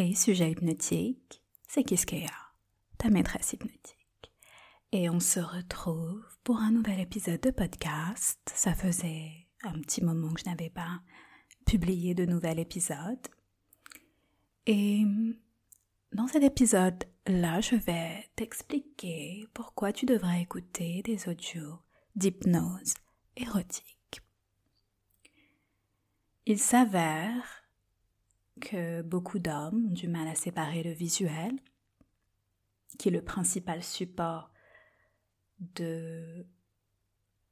Hey, sujet hypnotique, c'est Kiskeya, ta maîtresse hypnotique? Et on se retrouve pour un nouvel épisode de podcast. Ça faisait un petit moment que je n'avais pas publié de nouvel épisode. Et dans cet épisode-là, je vais t'expliquer pourquoi tu devrais écouter des audios d'hypnose érotique. Il s'avère que beaucoup d'hommes ont du mal à séparer le visuel, qui est le principal support de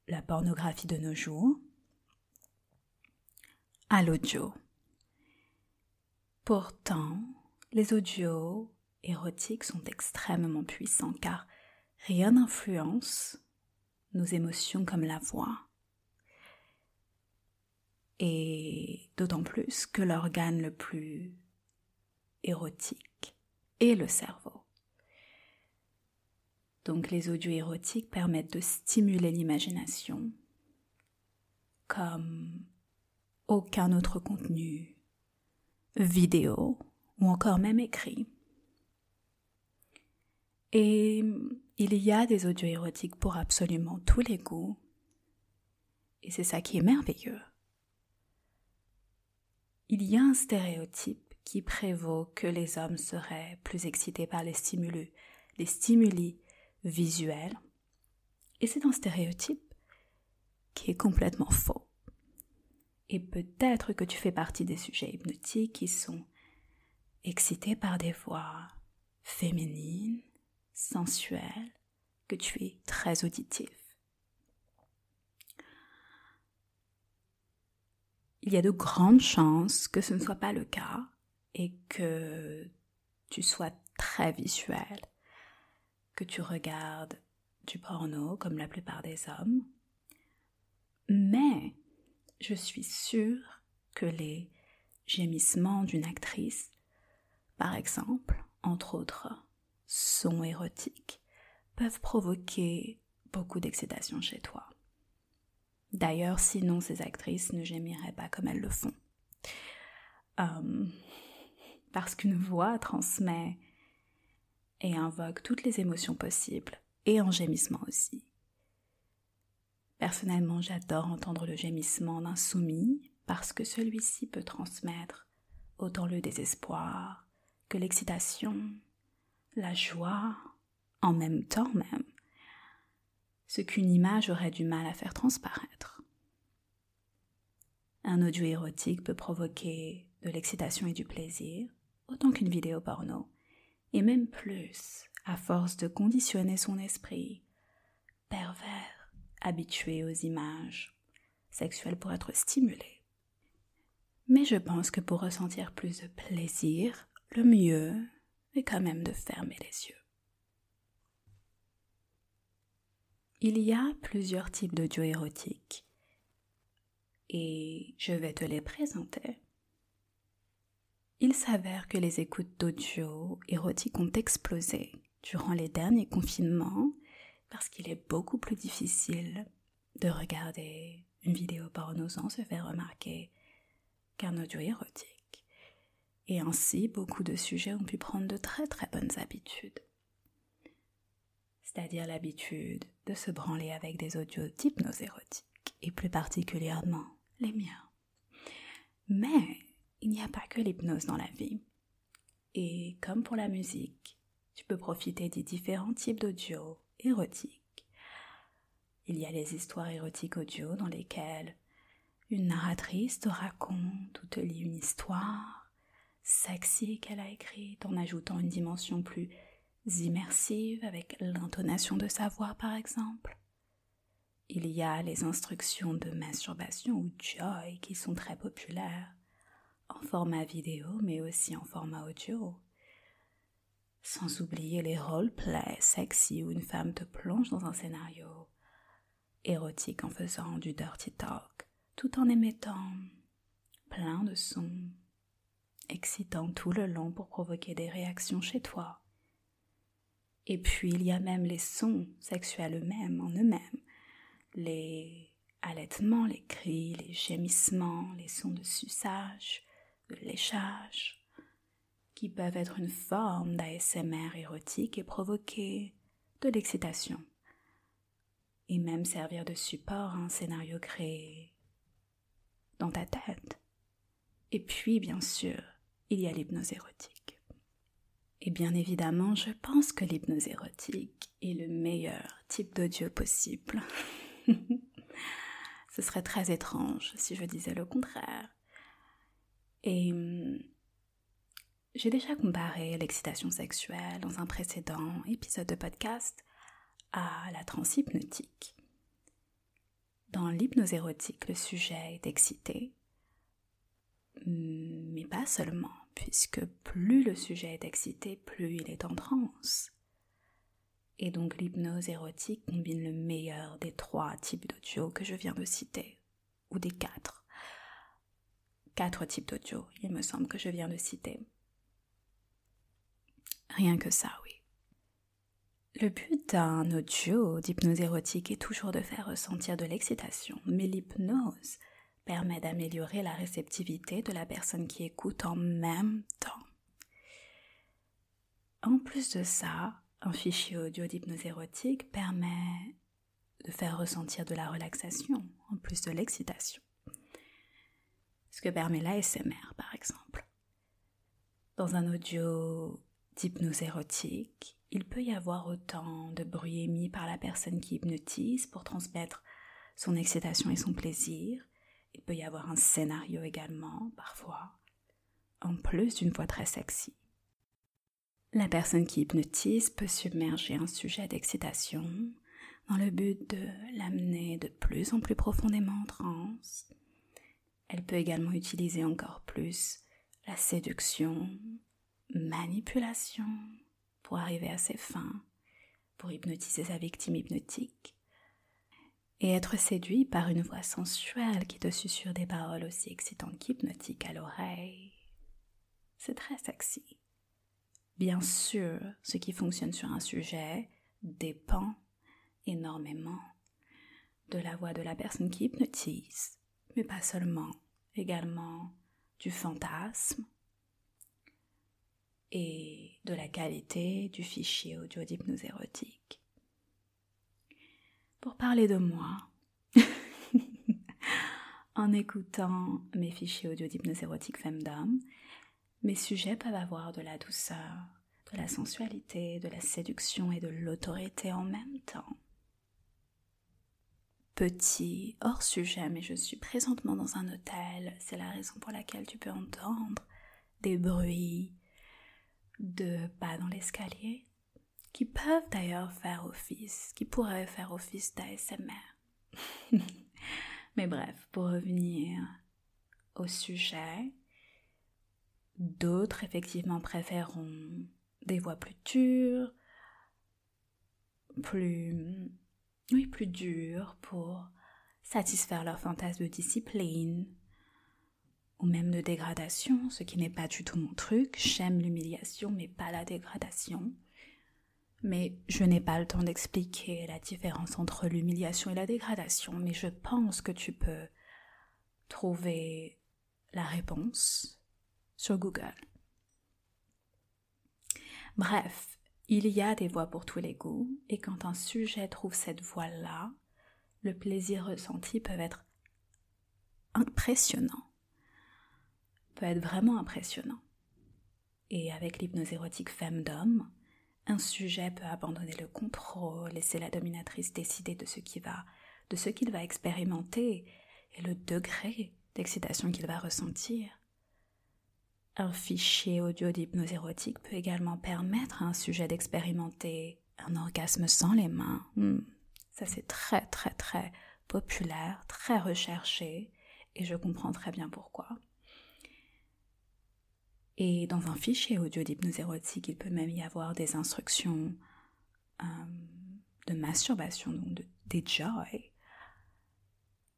la pornographie de nos jours, à l'audio. Pourtant, les audios érotiques sont extrêmement puissants car rien n'influence nos émotions comme la voix et d'autant plus que l'organe le plus érotique est le cerveau. Donc les audios érotiques permettent de stimuler l'imagination comme aucun autre contenu, vidéo ou encore même écrit. Et il y a des audios érotiques pour absolument tous les goûts. Et c'est ça qui est merveilleux il y a un stéréotype qui prévaut que les hommes seraient plus excités par les stimulus, les stimuli visuels. Et c'est un stéréotype qui est complètement faux. Et peut-être que tu fais partie des sujets hypnotiques qui sont excités par des voix féminines, sensuelles, que tu es très auditif. Il y a de grandes chances que ce ne soit pas le cas et que tu sois très visuel, que tu regardes du porno comme la plupart des hommes. Mais je suis sûre que les gémissements d'une actrice, par exemple, entre autres sons érotiques, peuvent provoquer beaucoup d'excitation chez toi. D'ailleurs, sinon ces actrices ne gémiraient pas comme elles le font. Hum, parce qu'une voix transmet et invoque toutes les émotions possibles, et un gémissement aussi. Personnellement, j'adore entendre le gémissement d'un soumis parce que celui-ci peut transmettre autant le désespoir que l'excitation, la joie, en même temps même ce qu'une image aurait du mal à faire transparaître. Un audio érotique peut provoquer de l'excitation et du plaisir, autant qu'une vidéo porno, et même plus, à force de conditionner son esprit, pervers, habitué aux images sexuelles pour être stimulé. Mais je pense que pour ressentir plus de plaisir, le mieux est quand même de fermer les yeux. Il y a plusieurs types d'audio érotiques et je vais te les présenter. Il s'avère que les écoutes d'audio érotiques ont explosé durant les derniers confinements parce qu'il est beaucoup plus difficile de regarder une vidéo porno sans se faire remarquer qu'un audio érotique. Et ainsi, beaucoup de sujets ont pu prendre de très très bonnes habitudes c'est-à-dire l'habitude de se branler avec des audios d'hypnose érotique, et plus particulièrement les miens. Mais il n'y a pas que l'hypnose dans la vie. Et comme pour la musique, tu peux profiter des différents types d'audio érotiques. Il y a les histoires érotiques audio dans lesquelles une narratrice te raconte ou te lit une histoire sexy qu'elle a écrite en ajoutant une dimension plus immersives avec l'intonation de sa voix par exemple. Il y a les instructions de masturbation ou joy qui sont très populaires, en format vidéo mais aussi en format audio. Sans oublier les roleplays sexy où une femme te plonge dans un scénario érotique en faisant du dirty talk, tout en émettant plein de sons excitants tout le long pour provoquer des réactions chez toi. Et puis il y a même les sons sexuels eux-mêmes, en eux-mêmes. Les allaitements, les cris, les gémissements, les sons de suçage, de léchage. qui peuvent être une forme d'ASMR érotique et provoquer de l'excitation, et même servir de support à un scénario créé dans ta tête. Et puis, bien sûr, il y a l'hypnose érotique. Et bien évidemment, je pense que l'hypnose érotique est le meilleur type d'audio possible. Ce serait très étrange si je disais le contraire. Et j'ai déjà comparé l'excitation sexuelle dans un précédent épisode de podcast à la transe hypnotique. Dans l'hypnose érotique, le sujet est excité, mais pas seulement, puisque plus le sujet est excité, plus il est en transe. Et donc l'hypnose érotique combine le meilleur des trois types d'audio que je viens de citer, ou des quatre. Quatre types d'audio, il me semble que je viens de citer. Rien que ça, oui. Le but d'un audio d'hypnose érotique est toujours de faire ressentir de l'excitation, mais l'hypnose permet d'améliorer la réceptivité de la personne qui écoute en même temps. En plus de ça, un fichier audio d'hypnose érotique permet de faire ressentir de la relaxation en plus de l'excitation. Ce que permet l'ASMR par exemple. Dans un audio d'hypnose érotique, il peut y avoir autant de bruit émis par la personne qui hypnotise pour transmettre son excitation et son plaisir, il peut y avoir un scénario également, parfois, en plus d'une voix très sexy. La personne qui hypnotise peut submerger un sujet d'excitation dans le but de l'amener de plus en plus profondément en transe. Elle peut également utiliser encore plus la séduction, manipulation pour arriver à ses fins, pour hypnotiser sa victime hypnotique et être séduit par une voix sensuelle qui te susurre des paroles aussi excitantes qu'hypnotiques à l'oreille. C'est très sexy. Bien sûr, ce qui fonctionne sur un sujet dépend énormément de la voix de la personne qui hypnotise, mais pas seulement, également du fantasme et de la qualité du fichier audio d'hypnose érotique pour parler de moi. en écoutant mes fichiers audio d'hypnose érotique femmes mes sujets peuvent avoir de la douceur, de la sensualité, de la séduction et de l'autorité en même temps. Petit hors sujet, mais je suis présentement dans un hôtel, c'est la raison pour laquelle tu peux entendre des bruits de pas dans l'escalier, qui peuvent d'ailleurs faire office, qui pourraient faire office d'ASMR. Mais bref, pour revenir au sujet, d'autres effectivement préféreront des voix plus dures, plus, oui, plus dures pour satisfaire leur fantasme de discipline ou même de dégradation, ce qui n'est pas du tout mon truc. J'aime l'humiliation, mais pas la dégradation. Mais je n'ai pas le temps d'expliquer la différence entre l'humiliation et la dégradation, mais je pense que tu peux trouver la réponse sur Google. Bref, il y a des voix pour tous les goûts, et quand un sujet trouve cette voix-là, le plaisir ressenti peut être impressionnant, peut être vraiment impressionnant. Et avec l'hypnose érotique femme-d'homme, un sujet peut abandonner le contrôle, laisser la dominatrice décider de ce qu'il va, de ce qu'il va expérimenter et le degré d'excitation qu'il va ressentir. Un fichier audio d'hypnose érotique peut également permettre à un sujet d'expérimenter un orgasme sans les mains. Hmm. Ça c'est très très très populaire, très recherché, et je comprends très bien pourquoi. Et dans un fichier audio d'hypnose érotique, il peut même y avoir des instructions euh, de masturbation, donc des joy.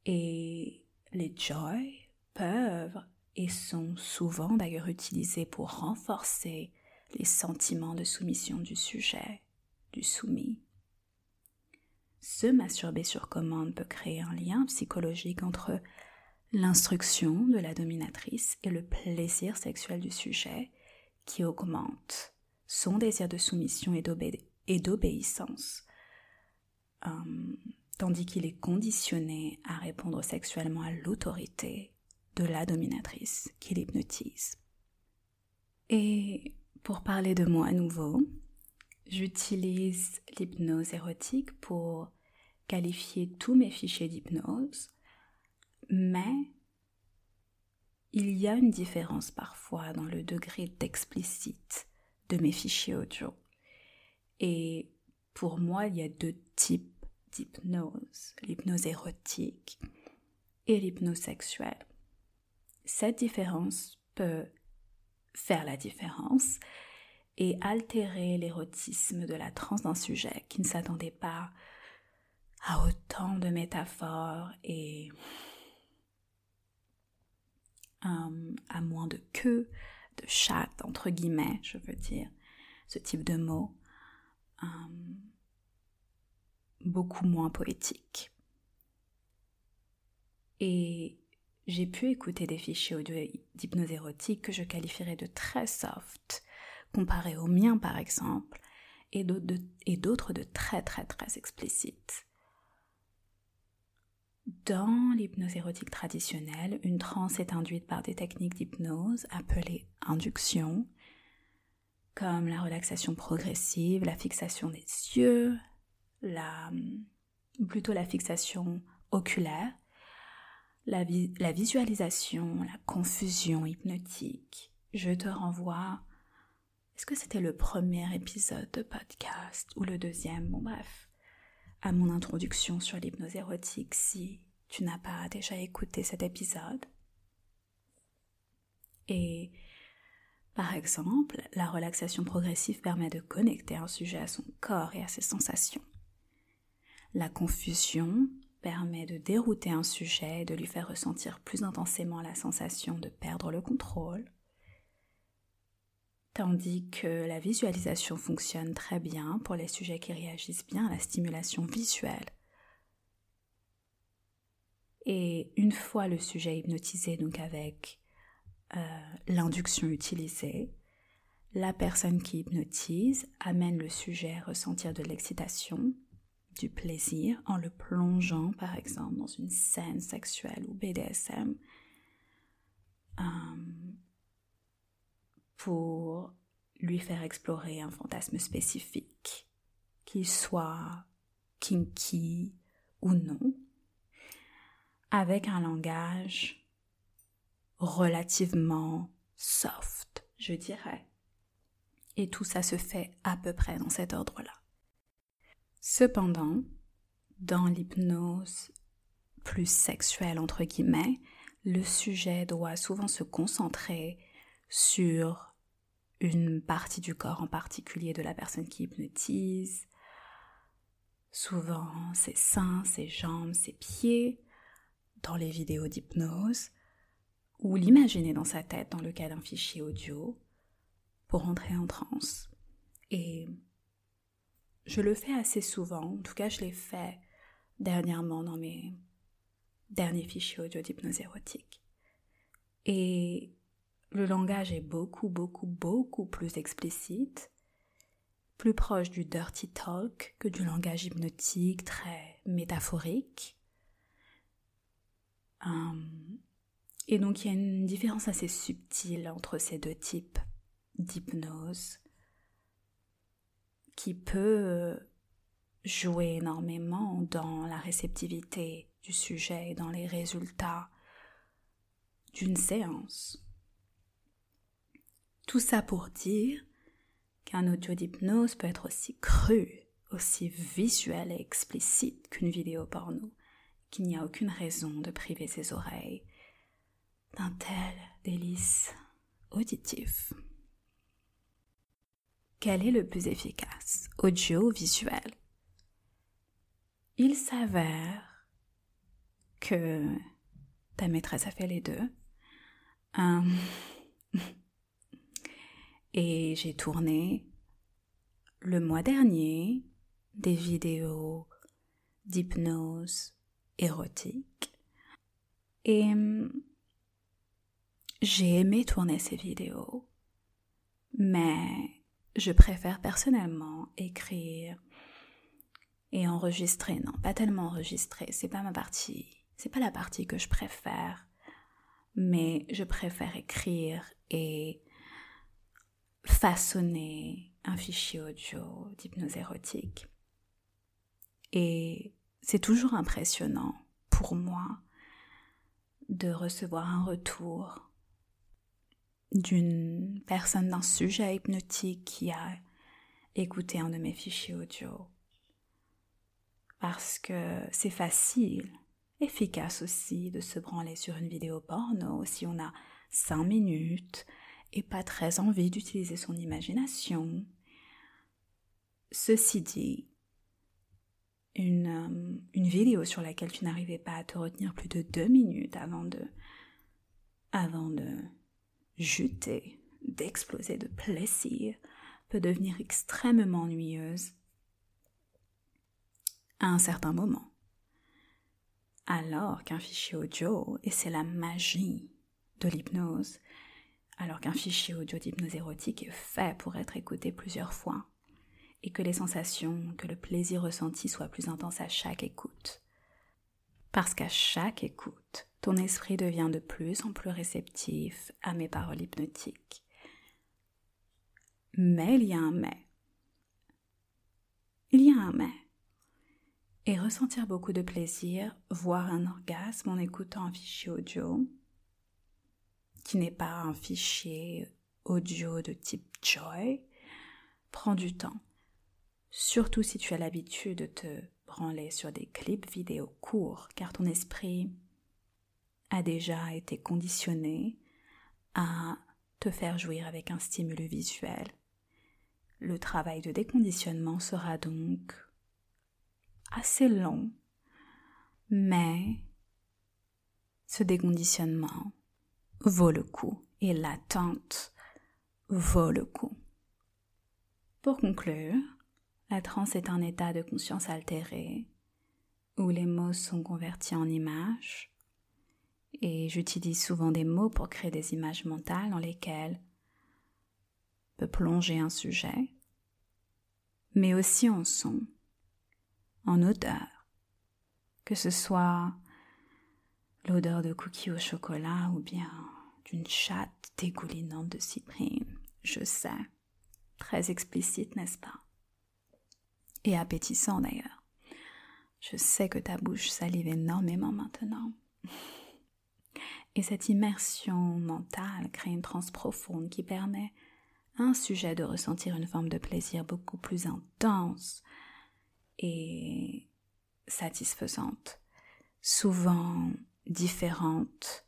Et les joy peuvent et sont souvent d'ailleurs utilisés pour renforcer les sentiments de soumission du sujet, du soumis. Se masturber sur commande peut créer un lien psychologique entre l'instruction de la dominatrice et le plaisir sexuel du sujet qui augmente son désir de soumission et d'obéissance, euh, tandis qu'il est conditionné à répondre sexuellement à l'autorité de la dominatrice qui l'hypnotise. Et pour parler de moi à nouveau, j'utilise l'hypnose érotique pour qualifier tous mes fichiers d'hypnose, mais il y a une différence parfois dans le degré d'explicite de mes fichiers audio. Et pour moi, il y a deux types d'hypnose, l'hypnose érotique et l'hypnose sexuelle. Cette différence peut faire la différence et altérer l'érotisme de la transe d'un sujet qui ne s'attendait pas à autant de métaphores et euh, à moins de queue, de chatte, entre guillemets, je veux dire, ce type de mots, euh, beaucoup moins poétique. Et j'ai pu écouter des fichiers audio d'hypnose érotique que je qualifierais de très soft, comparés aux miens par exemple, et d'autres de, de très très très explicites. Dans l'hypnose érotique traditionnelle, une transe est induite par des techniques d'hypnose appelées induction, comme la relaxation progressive, la fixation des yeux, la, plutôt la fixation oculaire, la, la visualisation, la confusion hypnotique. Je te renvoie. Est-ce que c'était le premier épisode de podcast ou le deuxième? Bon bref à mon introduction sur l'hypnose érotique si tu n'as pas déjà écouté cet épisode. Et par exemple, la relaxation progressive permet de connecter un sujet à son corps et à ses sensations. La confusion permet de dérouter un sujet et de lui faire ressentir plus intensément la sensation de perdre le contrôle tandis que la visualisation fonctionne très bien pour les sujets qui réagissent bien à la stimulation visuelle. Et une fois le sujet hypnotisé, donc avec euh, l'induction utilisée, la personne qui hypnotise amène le sujet à ressentir de l'excitation, du plaisir, en le plongeant par exemple dans une scène sexuelle ou BDSM. Euh, pour lui faire explorer un fantasme spécifique, qu'il soit kinky ou non, avec un langage relativement soft, je dirais. Et tout ça se fait à peu près dans cet ordre-là. Cependant, dans l'hypnose plus sexuelle, entre guillemets, le sujet doit souvent se concentrer sur une partie du corps en particulier de la personne qui hypnotise, souvent ses seins, ses jambes, ses pieds, dans les vidéos d'hypnose, ou l'imaginer dans sa tête dans le cas d'un fichier audio pour entrer en transe. Et je le fais assez souvent, en tout cas je l'ai fait dernièrement dans mes derniers fichiers audio d'hypnose érotique. Et le langage est beaucoup, beaucoup, beaucoup plus explicite, plus proche du dirty talk que du langage hypnotique très métaphorique. Hum, et donc il y a une différence assez subtile entre ces deux types d'hypnose qui peut jouer énormément dans la réceptivité du sujet et dans les résultats d'une séance. Tout ça pour dire qu'un audio d'hypnose peut être aussi cru, aussi visuel et explicite qu'une vidéo porno, qu'il n'y a aucune raison de priver ses oreilles d'un tel délice auditif. Quel est le plus efficace, audio visuel? Il s'avère que ta maîtresse a fait les deux. Um, et j'ai tourné le mois dernier des vidéos d'hypnose érotique. Et hum, j'ai aimé tourner ces vidéos Mais je préfère personnellement écrire et enregistrer. Non, pas tellement enregistrer, c'est pas ma partie. C'est pas la partie que je préfère. Mais je préfère écrire et façonner un fichier audio d'hypnose érotique. Et c'est toujours impressionnant pour moi de recevoir un retour d'une personne d'un sujet hypnotique qui a écouté un de mes fichiers audio. Parce que c'est facile, efficace aussi de se branler sur une vidéo porno si on a cinq minutes et pas très envie d'utiliser son imagination. Ceci dit, une, euh, une, vidéo sur laquelle tu n'arrivais pas à te retenir plus de deux minutes avant de, avant de juter, d'exploser de plaisir, peut devenir extrêmement ennuyeuse à un certain moment. Alors qu'un fichier audio, et c'est la magie de l'hypnose, alors qu'un fichier audio d'hypnose érotique est fait pour être écouté plusieurs fois, et que les sensations, que le plaisir ressenti soit plus intense à chaque écoute. Parce qu'à chaque écoute, ton esprit devient de plus en plus réceptif à mes paroles hypnotiques. Mais il y a un mais. Il y a un mais. Et ressentir beaucoup de plaisir, voire un orgasme en écoutant un fichier audio, qui n'est pas un fichier audio de type Joy, prend du temps. Surtout si tu as l'habitude de te branler sur des clips vidéo courts, car ton esprit a déjà été conditionné à te faire jouir avec un stimulus visuel. Le travail de déconditionnement sera donc assez long, mais ce déconditionnement vaut le coup et l'attente vaut le coup. Pour conclure, la transe est un état de conscience altéré où les mots sont convertis en images et j'utilise souvent des mots pour créer des images mentales dans lesquelles peut plonger un sujet, mais aussi en son, en odeur, que ce soit l'odeur de cookies au chocolat ou bien d'une chatte dégoulinante de cyprine. Je sais. Très explicite, n'est-ce pas? Et appétissant d'ailleurs. Je sais que ta bouche salive énormément maintenant. Et cette immersion mentale crée une transe profonde qui permet à un sujet de ressentir une forme de plaisir beaucoup plus intense et satisfaisante, souvent différente.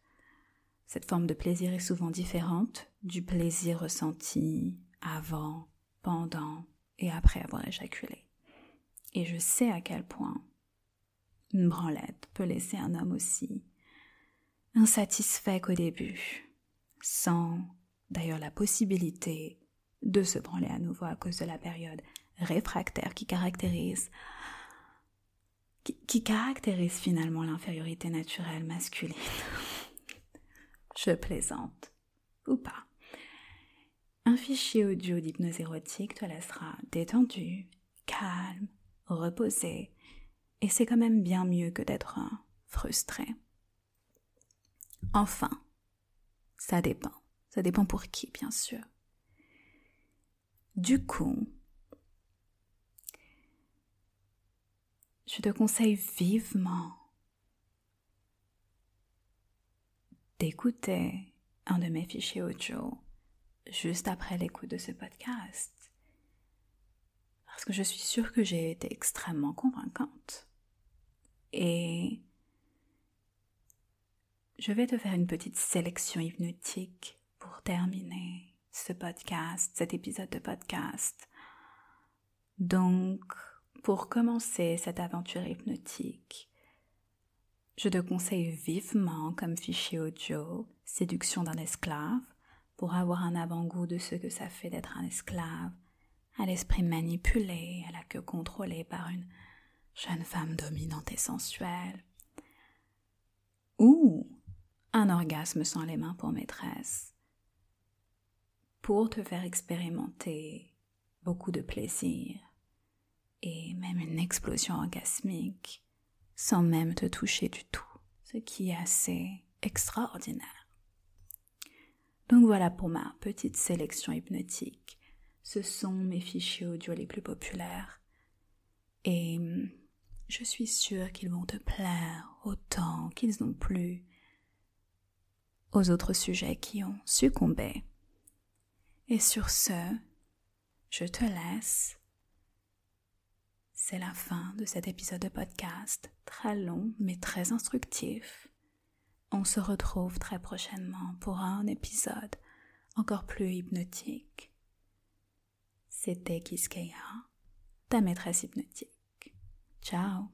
Cette forme de plaisir est souvent différente du plaisir ressenti avant, pendant et après avoir éjaculé. Et je sais à quel point une branlette peut laisser un homme aussi insatisfait qu'au début, sans d'ailleurs la possibilité de se branler à nouveau à cause de la période réfractaire qui caractérise qui, caractérise finalement l'infériorité naturelle masculine. Je plaisante. Ou pas. Un fichier audio d'hypnose érotique te laissera détendu, calme, reposé, et c'est quand même bien mieux que d'être frustré. Enfin, ça dépend. Ça dépend pour qui, bien sûr. Du coup, je te conseille vivement d'écouter un de mes fichiers audio juste après l'écoute de ce podcast. Parce que je suis sûre que j'ai été extrêmement convaincante. Et je vais te faire une petite sélection hypnotique pour terminer ce podcast, cet épisode de podcast. Donc, pour commencer cette aventure hypnotique, je te conseille vivement comme fichier audio Séduction d'un esclave pour avoir un avant-goût de ce que ça fait d'être un esclave, à l'esprit manipulé, à la queue contrôlée par une jeune femme dominante et sensuelle. Ou un orgasme sans les mains pour maîtresse. pour te faire expérimenter beaucoup de plaisir et même une explosion orgasmique sans même te toucher du tout, ce qui est assez extraordinaire. Donc voilà pour ma petite sélection hypnotique. Ce sont mes fichiers audio les plus populaires et je suis sûre qu'ils vont te plaire autant qu'ils ont plu aux autres sujets qui ont succombé. Et sur ce, je te laisse. C'est la fin de cet épisode de podcast, très long mais très instructif. On se retrouve très prochainement pour un épisode encore plus hypnotique. C'était Kiskeya, ta maîtresse hypnotique. Ciao